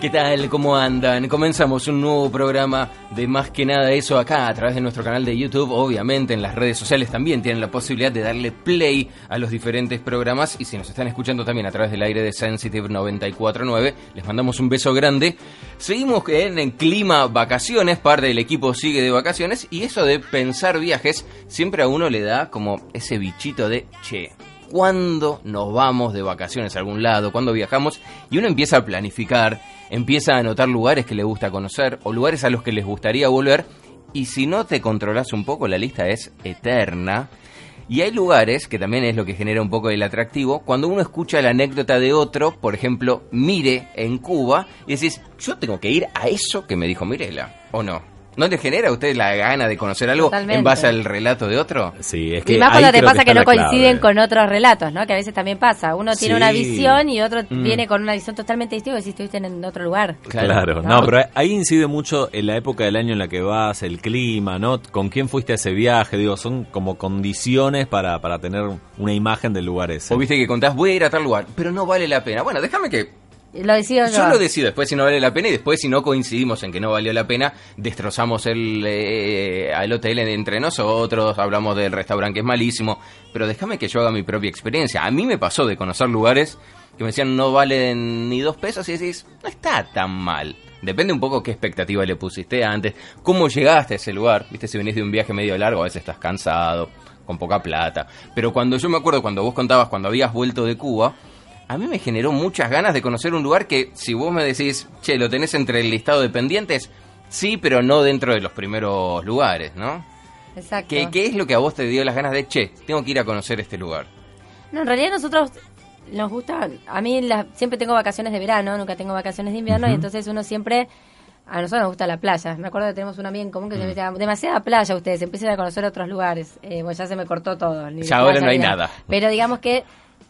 ¿Qué tal? ¿Cómo andan? Comenzamos un nuevo programa de Más que nada eso acá a través de nuestro canal de YouTube. Obviamente en las redes sociales también tienen la posibilidad de darle play a los diferentes programas y si nos están escuchando también a través del aire de Sensitive 949, les mandamos un beso grande. Seguimos en, en clima vacaciones, parte del equipo sigue de vacaciones y eso de pensar viajes siempre a uno le da como ese bichito de che cuándo nos vamos de vacaciones a algún lado, cuándo viajamos, y uno empieza a planificar, empieza a anotar lugares que le gusta conocer o lugares a los que les gustaría volver, y si no te controlas un poco, la lista es eterna. Y hay lugares, que también es lo que genera un poco el atractivo, cuando uno escucha la anécdota de otro, por ejemplo, Mire en Cuba, y decís, yo tengo que ir a eso que me dijo Mirela, ¿o no? ¿No le genera a usted la gana de conocer algo Totalmente. en base al relato de otro? Sí, es que Y más cuando te pasa que, no clave. coinciden con otros relatos, ¿no? Que a veces también pasa. Uno tiene Sí. una visión y otro Mm. viene con una visión totalmente distinta si estuviste en otro lugar. Claro, no, pero ahí incide mucho en la época del año en la que vas, el clima, ¿no? Con quién fuiste a ese viaje, digo, son como condiciones para, para tener una imagen del lugar ese. O viste que contás, voy a ir a tal lugar, pero no vale la pena. Bueno, déjame que Lo decido yo. yo lo decido después si no vale la pena y después si no coincidimos en que no valió la pena, destrozamos el, eh, al hotel entre nosotros, hablamos del restaurante que es malísimo, pero déjame que yo haga mi propia experiencia. A mí me pasó de conocer lugares que me decían no valen ni dos pesos y decís, no está tan mal. Depende un poco qué expectativa le pusiste antes, cómo llegaste a ese lugar. Viste, si venís de un viaje medio largo, a veces estás cansado, con poca plata. Pero cuando yo me acuerdo, cuando vos contabas, cuando habías vuelto de Cuba, a mí me generó muchas ganas de conocer un lugar que, si vos me decís, che, lo tenés entre el listado de pendientes, sí, pero no dentro de los primeros lugares, ¿no? Exacto. ¿Qué, qué es lo que a vos te dio las ganas de, che, tengo que ir a conocer este lugar? No, en realidad nosotros nos gusta, a mí la- siempre tengo vacaciones de verano, nunca tengo vacaciones de invierno y entonces uno siempre, a nosotros nos gusta la playa. Me acuerdo que tenemos una amiga en común que Mm. siempre decía, demasiada playa ustedes, empiecen a conocer otros lugares. Eh, bueno, ya se me cortó todo. Ya ahora no hay nada. Pero digamos que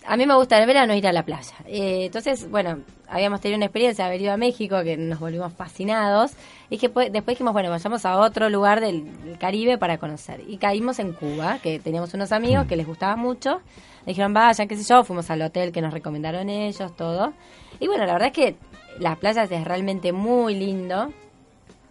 a mí me gusta el verano ir a la playa. Eh, entonces, bueno, habíamos tenido una experiencia de haber ido a México que nos volvimos fascinados y que después dijimos, bueno, vayamos a otro lugar del, del Caribe para conocer. Y caímos en Cuba, que teníamos unos amigos que les gustaba mucho. Dijeron, vayan, qué sé yo, fuimos al hotel que nos recomendaron ellos, todo. Y bueno, la verdad es que las playas es realmente muy lindo,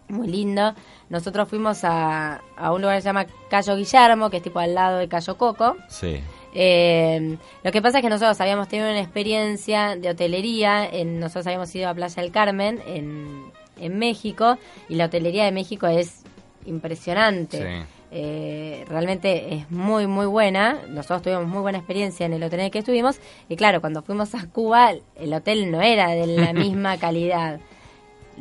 muy lindo. Nosotros fuimos a, a un lugar que se llama Cayo Guillermo, que es tipo al lado de Cayo Coco. Sí. Eh, lo que pasa es que nosotros habíamos tenido una experiencia de hotelería, en, nosotros habíamos ido a Playa del Carmen en, en México y la hotelería de México es impresionante. Sí. Eh, realmente es muy muy buena. Nosotros tuvimos muy buena experiencia en el hotel en el que estuvimos y claro, cuando fuimos a Cuba el hotel no era de la misma calidad.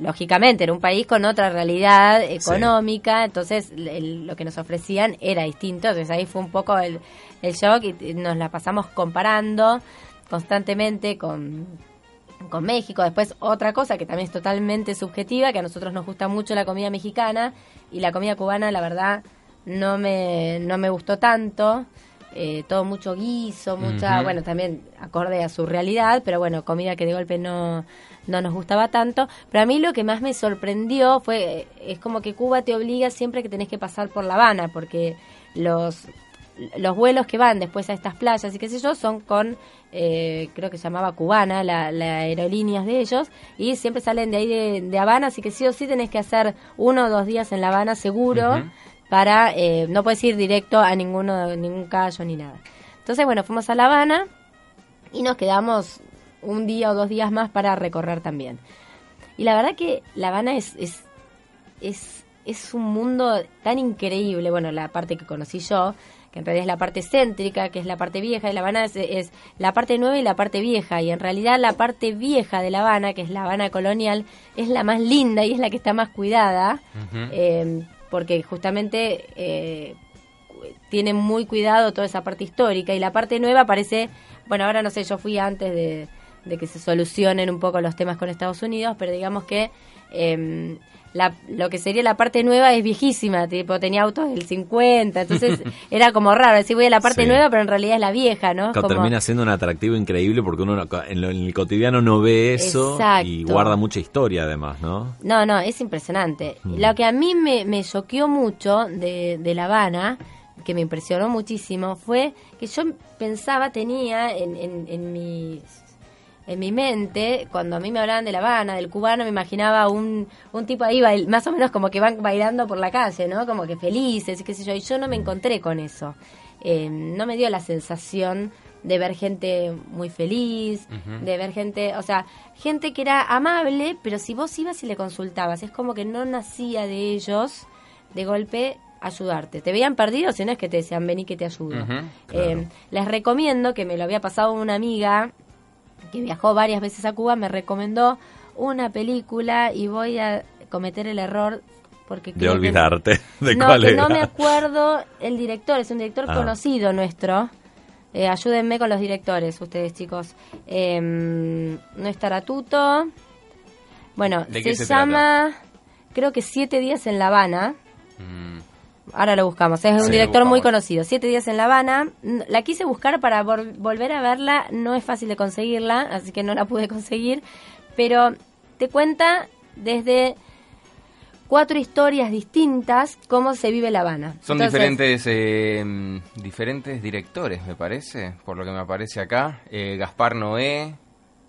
Lógicamente, era un país con otra realidad económica, entonces el- lo que nos ofrecían era distinto, entonces ahí fue un poco el, el shock y nos la pasamos comparando constantemente con, con México. Después otra cosa que también es totalmente subjetiva, que a nosotros nos gusta mucho la comida mexicana y la comida cubana, la verdad, no me, no me gustó tanto. Eh, todo mucho guiso, mucha, bueno, también acorde a su realidad, pero bueno, comida que de golpe no, no nos gustaba tanto. Pero a mí lo que más me sorprendió fue, eh, es como que Cuba te obliga siempre que tenés que pasar por La Habana, porque los los vuelos que van después a estas playas y qué sé yo son con eh, creo que se llamaba cubana la, la aerolíneas de ellos y siempre salen de ahí de, de Habana así que sí o sí tenés que hacer uno o dos días en La Habana seguro para eh, no puedes ir directo a ninguno ningún callo ni nada entonces bueno fuimos a La Habana y nos quedamos un día o dos días más para recorrer también y la verdad que La Habana es, es es, es un mundo tan increíble. Bueno, la parte que conocí yo, que en realidad es la parte céntrica, que es la parte vieja, y La Habana es, es la parte nueva y la parte vieja. Y en realidad la parte vieja de La Habana, que es La Habana colonial, es la más linda y es la que está más cuidada, eh, porque justamente eh, tiene muy cuidado toda esa parte histórica. Y la parte nueva parece, bueno, ahora no sé, yo fui antes de, de que se solucionen un poco los temas con Estados Unidos, pero digamos que em, la, lo que sería la parte nueva es viejísima, tipo tenía autos del 50, entonces era como raro, decir voy a la parte Sí. nueva, pero en realidad es la vieja, ¿no? Como- Termina siendo un atractivo increíble porque uno no- en, lo- en el cotidiano no ve eso Exacto. y guarda mucha historia además, ¿no? No, no, es impresionante. Mm. Lo que a mí me, me choqueó mucho de, de La Habana, que me impresionó muchísimo, fue que yo pensaba, tenía en, en, en mi en mi mente, cuando a mí me hablaban de La Habana, del cubano, me imaginaba un, un tipo ahí, bail- más o menos como que van bailando por la calle, ¿no? Como que felices, qué sé yo, y yo no me encontré con eso. Eh, no me dio la sensación de ver gente muy feliz, de ver gente, o sea, gente que era amable, pero si vos ibas y le consultabas, es como que no nacía de ellos de golpe ayudarte. Te veían perdido, si no es que te decían vení que te ayudo. Eh, les recomiendo que me lo había pasado una amiga que viajó varias veces a Cuba, me recomendó una película y voy a cometer el error porque De que- olvidarte de no, cuál que era. no me acuerdo el director, es un director Ah. conocido nuestro. Eh, ayúdenme con los directores, ustedes chicos. Eh, no es Taratuto. Bueno, ¿De se, qué se llama, creo que Siete días en La Habana. Mm, Ahora lo buscamos, es un Sí, director muy conocido. Siete días en La Habana. La quise buscar para vol- volver a verla, no es fácil de conseguirla, así que no la pude conseguir. Pero te cuenta desde cuatro historias distintas cómo se vive La Habana. Son Entonces, diferentes eh, diferentes directores, me parece, por lo que me aparece acá. Eh, Gaspar Noé,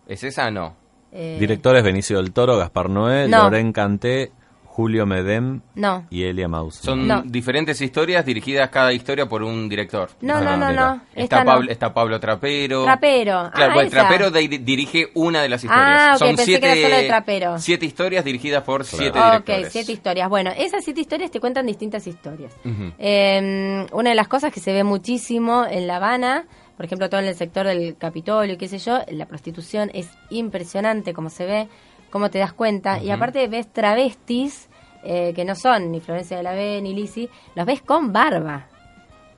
¿es esa? No. eh, Directores Benicio del Toro, Gaspar Noé, No. Loren Canté, Julio Medem No. y Elia Maus. Son No. diferentes historias dirigidas cada historia por un director. No, no, no, no, Está. Pablo, está Pablo Trapero. Trapero. Claro, Ah, pues, esa. Trapero de- dirige una de las historias. Ah, ok, Son pensé siete, que era solo de Trapero. siete historias dirigidas por siete Ok, directores. siete historias. Bueno, esas siete historias te cuentan distintas historias. Eh, una de las cosas que se ve muchísimo en La Habana, por ejemplo, todo en el sector del Capitolio y qué sé yo, la prostitución es impresionante como se ve, cómo te das cuenta. Y aparte ves travestis eh, que no son ni Florencia de la B ni Lizzy, los ves con barba.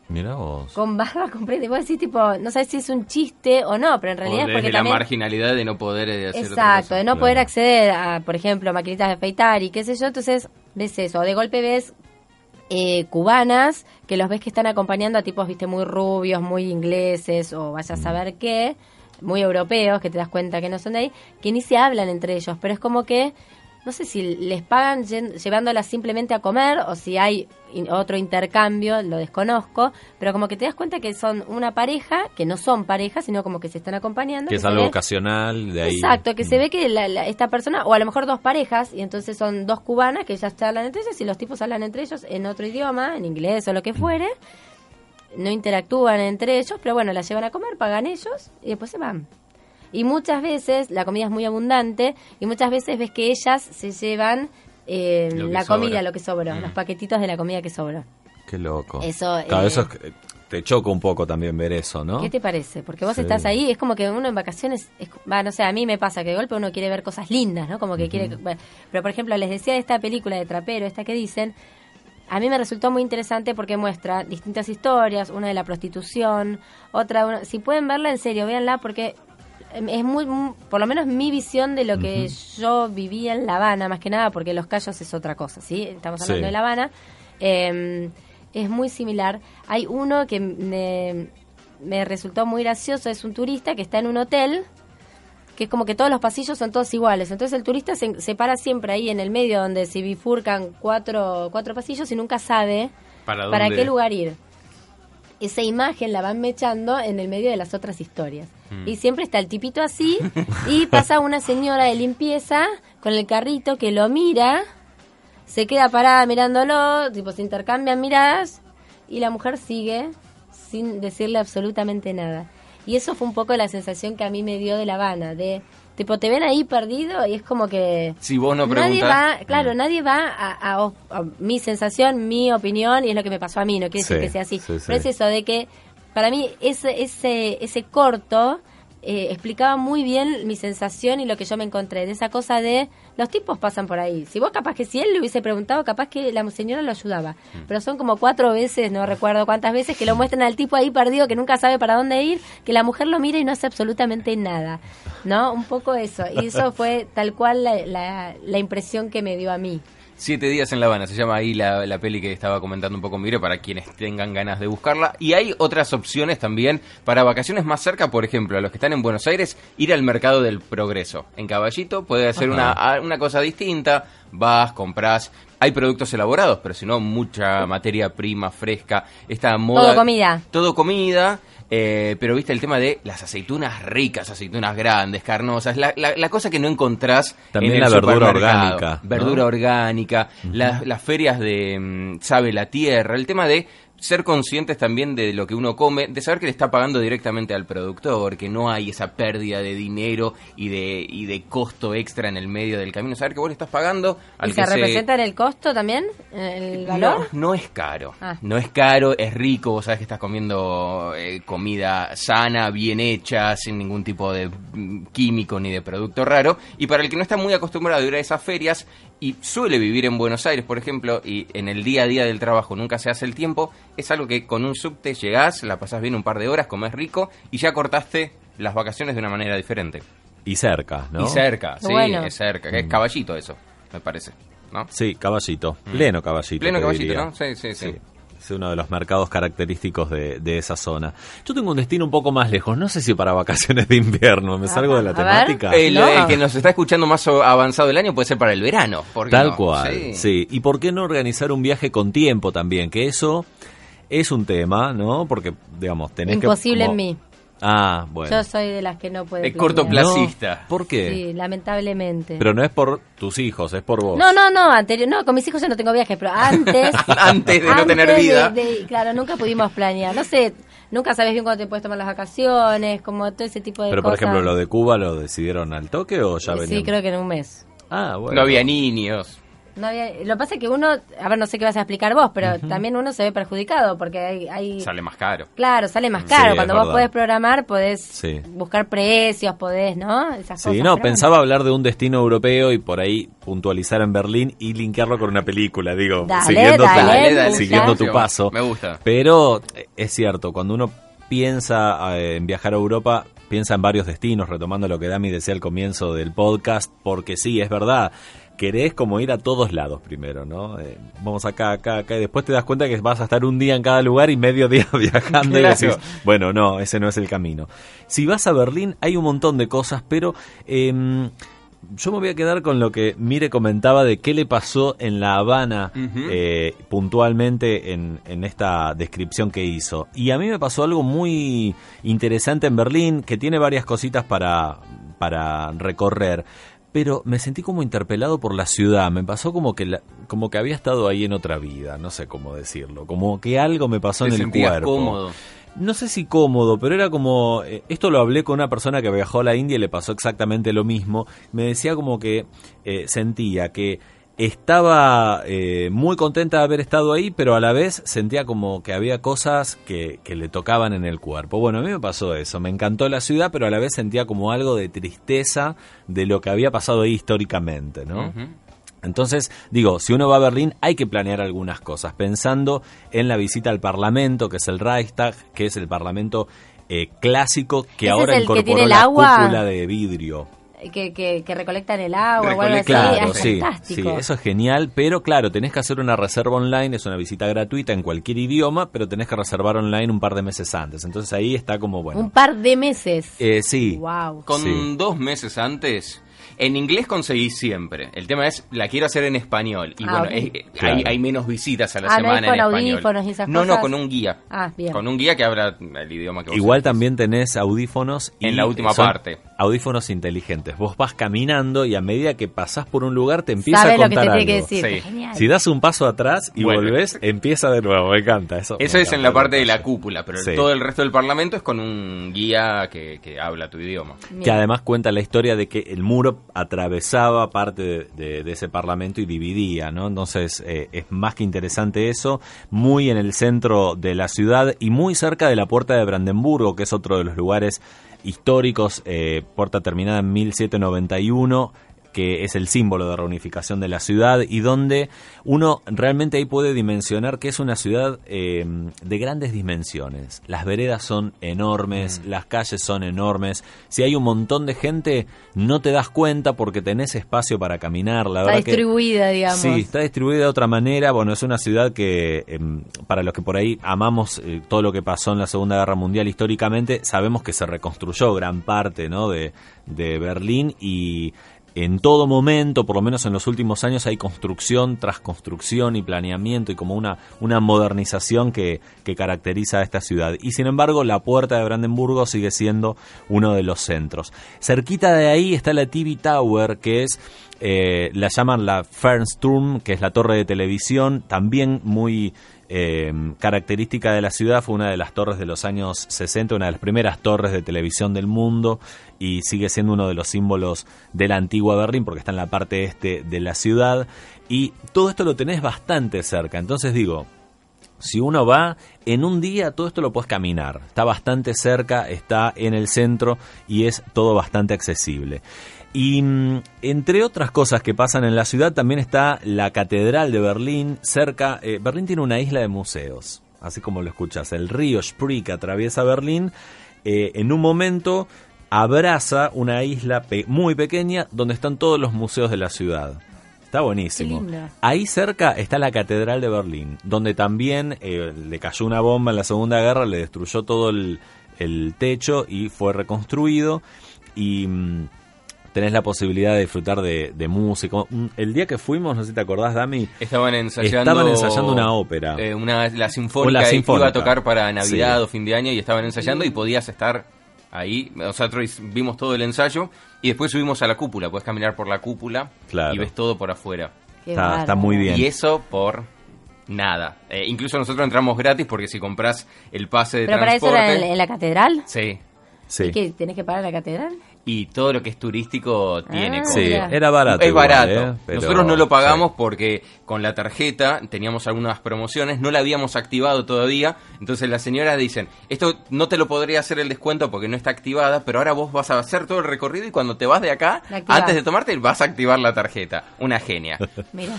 Mira vos. Con barba comprende. Vos decís, tipo, no sabes si es un chiste o no, pero en O realidad es desde porque la también... marginalidad de no poder eh, hacer Exacto, de no claro. poder acceder a, por ejemplo, maquinitas de afeitar y qué sé yo, entonces ves eso. De golpe ves eh, cubanas que los ves que están acompañando a tipos, viste, muy rubios, muy ingleses o vaya a saber qué, muy europeos, que te das cuenta que no son de ahí, que ni se hablan entre ellos, pero es como que, no sé si les pagan llevándolas simplemente a comer o si hay otro intercambio, lo desconozco, pero como que te das cuenta que son una pareja, que no son pareja, sino como que se están acompañando. Que es algo ve- ocasional de ahí. Exacto, que se Mm. ve que la- la- esta persona, o a lo mejor dos parejas, y entonces son dos cubanas que ellas charlan entre ellas y los tipos hablan entre ellos en otro idioma, en inglés o lo que fuere, no interactúan entre ellos, pero bueno, las llevan a comer, pagan ellos y después se van. Y muchas veces la comida es muy abundante y muchas veces ves que ellas se llevan eh, la sobra. comida, lo que sobró, Mm. los paquetitos de la comida que sobró. Qué loco. Eso, Claro, eh, eso es te choca un poco también ver eso, ¿no? ¿Qué te parece? Porque vos Sí. estás ahí, es como que uno en vacaciones, es, no sé, a mí me pasa que de golpe uno quiere ver cosas lindas, ¿no? Como que quiere... bueno, pero por ejemplo, les decía de esta película de Trapero, esta que dicen, a mí me resultó muy interesante porque muestra distintas historias, una de la prostitución, otra... una- si pueden verla, en serio, véanla porque em, es muy, muy- por lo menos mi visión de lo que yo vivía en La Habana, más que nada, porque Los Cayos es otra cosa, ¿sí? Estamos hablando Sí. de La Habana. Eh, es muy similar. Hay uno que me, me resultó muy gracioso, es un turista que está en un hotel, que es como que todos los pasillos son todos iguales. Entonces el turista se, se para siempre ahí en el medio donde se bifurcan cuatro, cuatro pasillos y nunca sabe ¿Para para qué lugar ir. Esa imagen la van mechando en el medio de las otras historias. Mm. Y siempre está el tipito así y pasa una señora de limpieza con el carrito que lo mira, se queda parada mirándolo, tipo se intercambian miradas y la mujer sigue sin decirle absolutamente nada. Y eso fue un poco la sensación que a mí me dio de La Habana, de tipo te ven ahí perdido y es como que Si vos no nadie preguntás... va, claro, Mm. nadie va a, a- a mi sensación, mi opinión y es lo que me pasó a mí, no quiere decir que sea así. sí, sí. Pero es eso de que para mí ese ese ese corto eh, explicaba muy bien mi sensación y lo que yo me encontré, de esa cosa de los tipos pasan por ahí. Si vos capaz que si él le hubiese preguntado, capaz que la señora lo ayudaba. Pero son como cuatro veces, no recuerdo cuántas veces, que lo muestran al tipo ahí perdido que nunca sabe para dónde ir, que la mujer lo mira y no hace absolutamente nada. ¿No? Un poco eso. Y eso fue tal cual la, la, la impresión que me dio a mí. Siete días en La Habana, se llama ahí la, la peli que estaba comentando un poco Miro para quienes tengan ganas de buscarla. Y hay otras opciones también para vacaciones más cerca, por ejemplo, a los que están en Buenos Aires, ir al mercado del progreso. En Caballito puede ser una, una cosa distinta, vas, compras. Hay productos elaborados, pero si no, mucha materia prima fresca. Esta moda. Todo comida. Todo comida. Eh, pero viste el tema de las aceitunas ricas, aceitunas grandes, carnosas, la, la- la cosa que no encontrás También en el la verdura orgánica, ¿no? Verdura orgánica, las, las ferias de mm, Sabe la Tierra, el tema de ser conscientes también de lo que uno come, de saber que le está pagando directamente al productor, que no hay esa pérdida de dinero y de, y de costo extra en el medio del camino, saber que vos le estás pagando al ¿Y que se representa en el costo también? ¿El valor? no, no es caro. Ah. No es caro, es rico. Vos sabés que estás comiendo eh, comida sana, bien hecha, sin ningún tipo de mm, químico ni de producto raro. Y para el que no está muy acostumbrado a ir a esas ferias y suele vivir en Buenos Aires, por ejemplo, y en el día a día del trabajo nunca se hace el tiempo, es algo que con un subte llegás, la pasás bien un par de horas, comés rico y ya cortaste las vacaciones de una manera diferente. Y cerca, ¿no? Y cerca, sí, Bueno. es cerca. Es caballito eso, me parece. ¿No? Sí, caballito. Pleno caballito. Mm. Pleno caballito, diría. ¿no? Sí, sí, sí. Es uno de los mercados característicos de, de esa zona. Yo tengo un destino un poco más lejos. No sé si para vacaciones de invierno. ¿Me salgo de la a ver. temática? El, No. el que nos está escuchando más o- avanzado el año puede ser para el verano. ¿por qué Tal no? cual, Sí. sí. ¿Y por qué no organizar un viaje con tiempo también? Que eso es un tema, ¿no? Porque, digamos, tenés que... Imposible en mí. Ah, bueno. Yo soy de las que no puede De planear. cortoplacista. ¿Por qué? Sí, lamentablemente. Pero no es por tus hijos, es por vos. No, no, no, anterior, no, con mis hijos yo no tengo viajes, pero antes... Antes de no tener vida. de- de- claro, nunca pudimos planear. No sé, nunca sabes bien cuándo te puedes tomar las vacaciones, como todo ese tipo de Pero, por cosas. ejemplo, lo de Cuba lo decidieron al toque o ya venían? Sí, creo que en un mes. Ah, bueno. No había niños. No había, lo que pasa es que uno, a ver, no sé qué vas a explicar vos, pero también uno se ve perjudicado porque hay... hay Sale más caro. Claro, sale más caro. Cuando vos podés programar, podés Sí. buscar precios, podés, ¿no? Esas Sí, cosas. no, Pero pensaba hablar de un destino europeo y por ahí puntualizar en Berlín y linkearlo con una película, digo, Dale, siguiendo, dale, tu, Dale, siguiendo tu paso. Me gusta. Pero eh, es cierto, cuando uno piensa eh, en viajar a Europa, piensa en varios destinos, retomando lo que Dami decía al comienzo del podcast, porque sí, es verdad, querés como ir a todos lados primero, ¿no? Eh, vamos acá, acá, acá, y después te das cuenta que vas a estar un día en cada lugar y medio día viajando Claro. y decís, bueno, no, ese no es el camino. Si vas a Berlín, hay un montón de cosas, pero... em, yo me voy a quedar con lo que Mire comentaba de qué le pasó en La Habana eh, puntualmente en, en esta descripción que hizo. Y a mí me pasó algo muy interesante en Berlín, que tiene varias cositas para, para recorrer. Pero me sentí como interpelado por la ciudad. Me pasó como que la- como que había estado ahí en otra vida. No sé cómo decirlo. Como que algo me pasó Te en el cuerpo. cómodo. No sé si cómodo, pero era como... eh, esto lo hablé con una persona que viajó a la India y le pasó exactamente lo mismo. Me decía como que eh, sentía que estaba eh, muy contenta de haber estado ahí, pero a la vez sentía como que había cosas que, que le tocaban en el cuerpo. Bueno, a mí me pasó eso. Me encantó la ciudad, pero a la vez sentía como algo de tristeza de lo que había pasado ahí históricamente, ¿no? Entonces, digo, si uno va a Berlín hay que planear algunas cosas, pensando en la visita al Parlamento, que es el Reichstag, que es el Parlamento eh, clásico que ¿Ese ahora que incorporó la agua? cúpula de vidrio. Que, que, que recolectan el agua o algo así. Claro, es sí, fantástico. sí, eso es genial, pero claro, tenés que hacer una reserva online, es una visita gratuita en cualquier idioma, pero tenés que reservar online un par de meses antes. Entonces ahí está como, bueno, Un par de meses. eh, sí, Wow. Con Sí. dos meses antes, en inglés conseguí siempre. El tema es, la quiero hacer en español. Y Ah, bueno, Claro. hay, hay menos visitas a la Ah, ¿no semana es con en español. audífonos y esas no, no, cosas? con un guía. Ah, bien. Con un guía que habla el idioma que vos Igual también tenés audífonos y En la última son parte. Audífonos inteligentes. Vos vas caminando y a medida que pasás por un lugar te empieza Sabe a lo que contar te tiene que algo. decir. Sí. Si das un paso atrás y Bueno. volvés, empieza de nuevo. Me encanta eso. Eso es en la parte de la cúpula, pero Sí. todo el resto del parlamento es con un guía que, que habla tu idioma. Bien. Que además cuenta la historia de que el muro atravesaba parte de, ese parlamento y dividía, ¿no? Entonces eh, es más que interesante eso, muy en el centro de la ciudad y muy cerca de la puerta de Brandenburgo, que es otro de los lugares históricos, eh, puerta terminada en 1791 que es el símbolo de reunificación de la ciudad y donde uno realmente ahí puede dimensionar que es una ciudad eh, de grandes dimensiones. Las veredas son enormes, las calles son enormes. Si hay un montón de gente, no te das cuenta porque tenés espacio para caminar. La Está verdad que- distribuida, digamos. Sí, está distribuida de otra manera. Bueno, es una ciudad que, em, para los que por ahí amamos eh, todo lo que pasó en la Segunda Guerra Mundial históricamente, sabemos que se reconstruyó gran parte ¿no? de, de Berlín y en todo momento, por lo menos en los últimos años, hay construcción tras construcción y planeamiento y como una, una modernización que, que caracteriza a esta ciudad. Y sin embargo, la puerta de Brandenburgo sigue siendo uno de los centros. Cerquita de ahí está la TV Tower, que es eh, la llaman la Fernsturm, que es la torre de televisión, también muy eh, característica de la ciudad, fue una de las torres de los años 60, una de las primeras torres de televisión del mundo y sigue siendo uno de los símbolos de la antigua Berlín porque está en la parte este de la ciudad y todo esto lo tenés bastante cerca, entonces digo, si uno va en un día, todo esto lo puedes caminar. Está bastante cerca, está en el centro y es todo bastante accesible. Y mm, entre otras cosas que pasan en la ciudad, también está la Catedral de Berlín. Cerca, eh, Berlín tiene una isla de museos, así como lo escuchas. El río Spree que atraviesa Berlín, eh, en un momento abraza una isla pe- muy pequeña donde están todos los museos de la ciudad. Está buenísimo. Ahí cerca está la Catedral de Berlín, donde también eh, le cayó una bomba en la Segunda Guerra, le destruyó todo el, el techo y fue reconstruido. Y mm, tenés la posibilidad de disfrutar de, de música. Mm, El día que fuimos, no sé si te acordás, Dami, Estaban ensayando, Estaban ensayando una ópera. eh, una, la sinfónica, la sinfónica. iba a tocar para Navidad Sí. o fin de año y estaban ensayando y podías estar ahí. Nosotros vimos todo el ensayo y después subimos a la cúpula. Puedes caminar por la cúpula Claro. y ves todo por afuera. Está, muy bien. Y eso por nada. Eh, incluso nosotros entramos gratis porque si compras el pase de Pero para eso transporte... era en, en la catedral. Sí. Sí, ¿Y qué? ¿Tenés que pagar la catedral? Y todo lo que es turístico tiene Ah, como- Sí, era barato. es igual, barato. ¿eh? Pero- Nosotros no lo pagamos sí. porque con la tarjeta teníamos algunas promociones, no la habíamos activado todavía. Entonces las señoras dicen, esto no te lo podría hacer el descuento porque no está activada, pero ahora vos vas a hacer todo el recorrido y cuando te vas de acá, antes de tomarte, vas a activar la tarjeta. Una genia. Mira.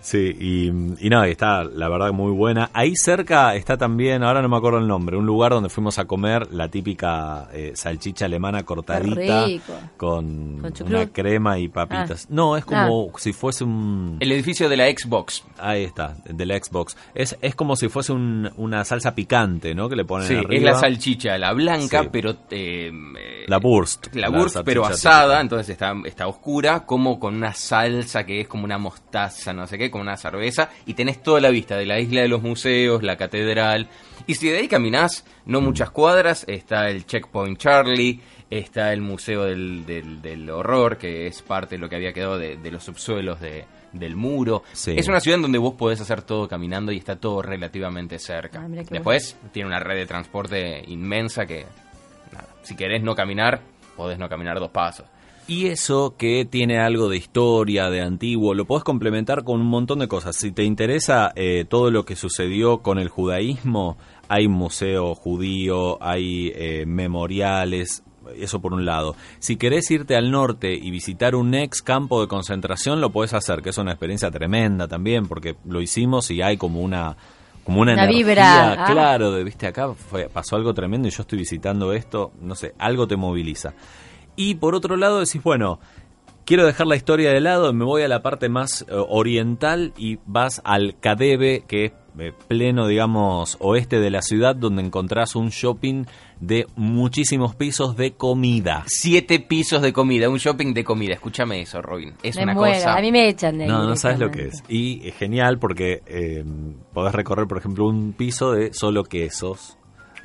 Sí, y, y no, está la verdad muy buena. Ahí cerca está también, ahora no me acuerdo el nombre, un lugar donde fuimos a comer la típica eh, salchicha alemana cortadita rico. con, una crema y papitas. No, es como si fuese un... El edificio de la Xbox. Ahí está, de la Xbox. Es, es como si fuese un- una salsa picante, ¿no? Que le ponen Sí, arriba. es la salchicha, la blanca, Sí. pero... eh, La Wurst. La salchicha pero típica. asada, entonces está, está oscura, como con una salsa que es como una mostaza, no sé qué, como una cerveza, y tenés toda la vista de la isla de los museos, la catedral. Y si de ahí caminás, no muchas cuadras, está el Checkpoint Charlie, está el Museo del, del- del Horror, que es parte de lo que había quedado de, de los subsuelos de- del muro. Sí. Es una ciudad en donde vos podés hacer todo caminando y está todo relativamente cerca. Ah, Después tiene una red de transporte inmensa que, nada, si querés no caminar, podés no caminar dos pasos. Y eso que tiene algo de historia, de antiguo, lo podés complementar con un montón de cosas. Si te interesa eh, todo lo que sucedió con el judaísmo, hay museo judío, hay eh, memoriales, eso por un lado. Si querés irte al norte y visitar un ex campo de concentración, lo podés hacer, que es una experiencia tremenda también, porque lo hicimos y hay como una como una, Una energía, vibra, ah. claro, de viste acá fue- pasó algo tremendo y yo estoy visitando esto, no sé, algo te moviliza. Y por otro lado decís, bueno, quiero dejar la historia de lado, me voy a la parte más eh, oriental y vas al Cadebe, que es eh, pleno, digamos, oeste de la ciudad, donde encontrás un shopping de muchísimos pisos de comida. Siete pisos de comida, un shopping de comida. Escúchame eso, Robin. Es me una muero. cosa. A mí me echan de ahí No, no sabes lo que es. Y es genial porque eh, podés recorrer, por ejemplo, un piso de solo quesos.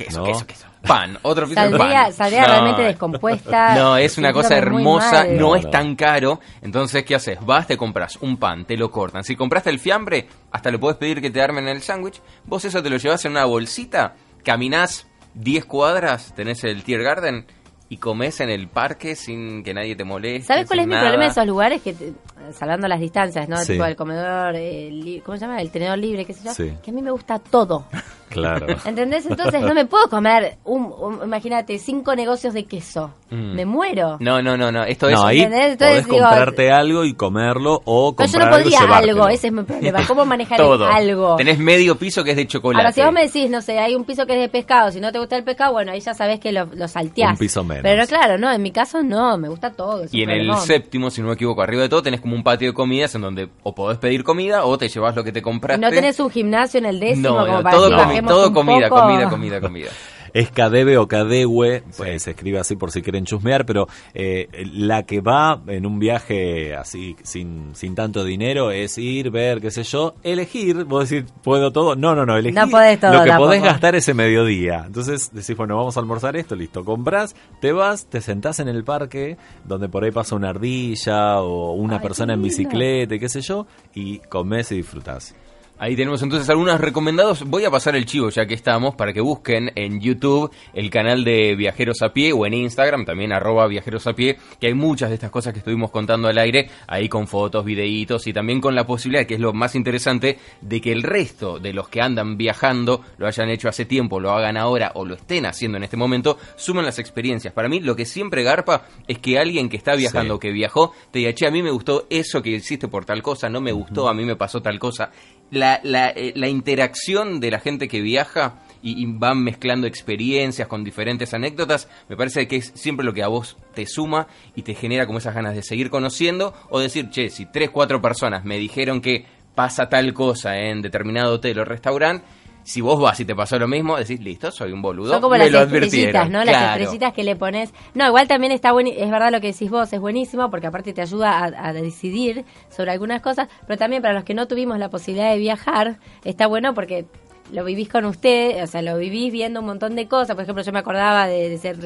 Queso, ¿no? queso, queso. Pan, otro de Saldría, pan. saldría No. realmente descompuesta. No, es una cosa hermosa, no es tan caro. Entonces, ¿qué haces? Vas, te compras un pan, te lo cortan. Si compraste el fiambre, hasta le podés pedir que te armen el sándwich. Vos eso te lo llevas en una bolsita, caminás 10 cuadras, tenés el Tier Garden y comés en el parque sin que nadie te moleste. ¿Sabes cuál es mi problema de esos lugares? que te- Salvando las distancias, ¿no? Sí. Tipo el comedor, el ¿cómo se llama? El tenedor libre, qué sé yo. Sí. Que a mí me gusta todo. Claro. ¿Entendés? Entonces no me puedo comer, un, un- imagínate, cinco negocios de queso. Mm. Me muero. No, no, no, no. Esto es. No, ahí ¿entendés? Entonces podés digo- comprarte algo y comerlo o Pero yo comprar no podría algo ese es mi problema. ¿Cómo manejar todo. algo? Tenés medio piso que es de chocolate. Ahora, si vos me decís, no sé, hay un piso que es de pescado, si no te gusta el pescado, bueno, ahí ya sabés que lo, lo salteás. Un piso menos. Pero claro, no, en mi caso no, me gusta todo. es Y en el séptimo, si no me equivoco, arriba de todo tenés como un patio de comidas en donde o podés pedir comida o te llevas lo que te ¿Y compraste. no tenés un gimnasio en el décimo No, como no, para todo, que comi- bajemos todo un comida, poco? comida, comida, comida. Es Cadebe o Cadehue, pues, se escribe así por si quieren chusmear, pero eh, la que va en un viaje así sin, sin tanto dinero es ir, ver, qué sé yo, elegir, vos decís, ¿puedo todo? No, no, no, elegir No podés todo lo que podés gastar ese mediodía. Entonces decís, bueno, vamos a almorzar esto, listo, compras, te vas, te sentás en el parque, donde por ahí pasa una ardilla o una Ay, persona en bicicleta y qué sé yo, y comés y disfrutás. Ahí tenemos entonces algunos recomendados. Voy a pasar el chivo ya que estamos para que busquen en YouTube el canal de Viajeros a Pie o en Instagram también arroba Viajeros a Pie, que hay muchas de estas cosas que estuvimos contando al aire, ahí con fotos, videitos y también con la posibilidad, que es lo más interesante, de que el resto de los que andan viajando, lo hayan hecho hace tiempo, lo hagan ahora o lo estén haciendo en este momento, suman las experiencias. Para mí lo que siempre garpa es que alguien que está viajando, Sí. que viajó, te diga, che, a mí me gustó eso que hiciste por tal cosa, no me gustó, a mí me pasó tal cosa. La, la, eh, la interacción de la gente que viaja y, y van mezclando experiencias con diferentes anécdotas, me parece que es siempre lo que a vos te suma y te genera como esas ganas de seguir conociendo o decir, che, si tres, cuatro personas me dijeron que pasa tal cosa en determinado hotel o restaurante, si vos vas y te pasó lo mismo, decís, listo, soy un boludo. Son como me las lo estrellitas. ¿no? Las estrellitas que le pones. No, igual también está bueno, es verdad lo que decís vos, es buenísimo porque aparte te ayuda a, a decidir sobre algunas cosas, pero también para los que no tuvimos la posibilidad de viajar, está bueno porque lo vivís con usted, o sea, lo vivís viendo un montón de cosas. Por ejemplo, yo me acordaba de, de ser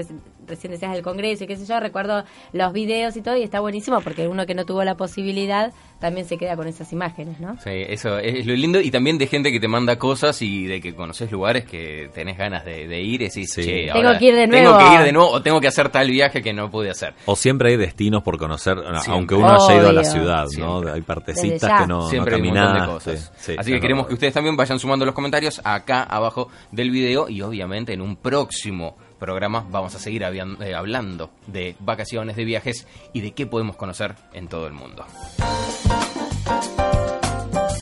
recién decías del Congreso y qué sé yo, recuerdo los videos y todo y está buenísimo porque uno que no tuvo la posibilidad también se queda con esas imágenes, ¿no? Sí, eso es lo lindo y también de gente que te manda cosas y de que conoces lugares que tenés ganas de, de ir y decís, Sí. che, Tengo ahora que ir de Tengo nuevo. que ir de nuevo o tengo que hacer tal viaje que no pude hacer. O siempre hay destinos por conocer, Siempre. aunque uno haya ido a la ciudad, ¿no? Siempre. Hay partecitas que no, Siempre no hay un de cosas. Sí, Así que queremos verdad. que ustedes también vayan sumando los comentarios acá abajo del video y obviamente en un próximo programa vamos a seguir eh, hablando de vacaciones, de viajes y de qué podemos conocer en todo el mundo.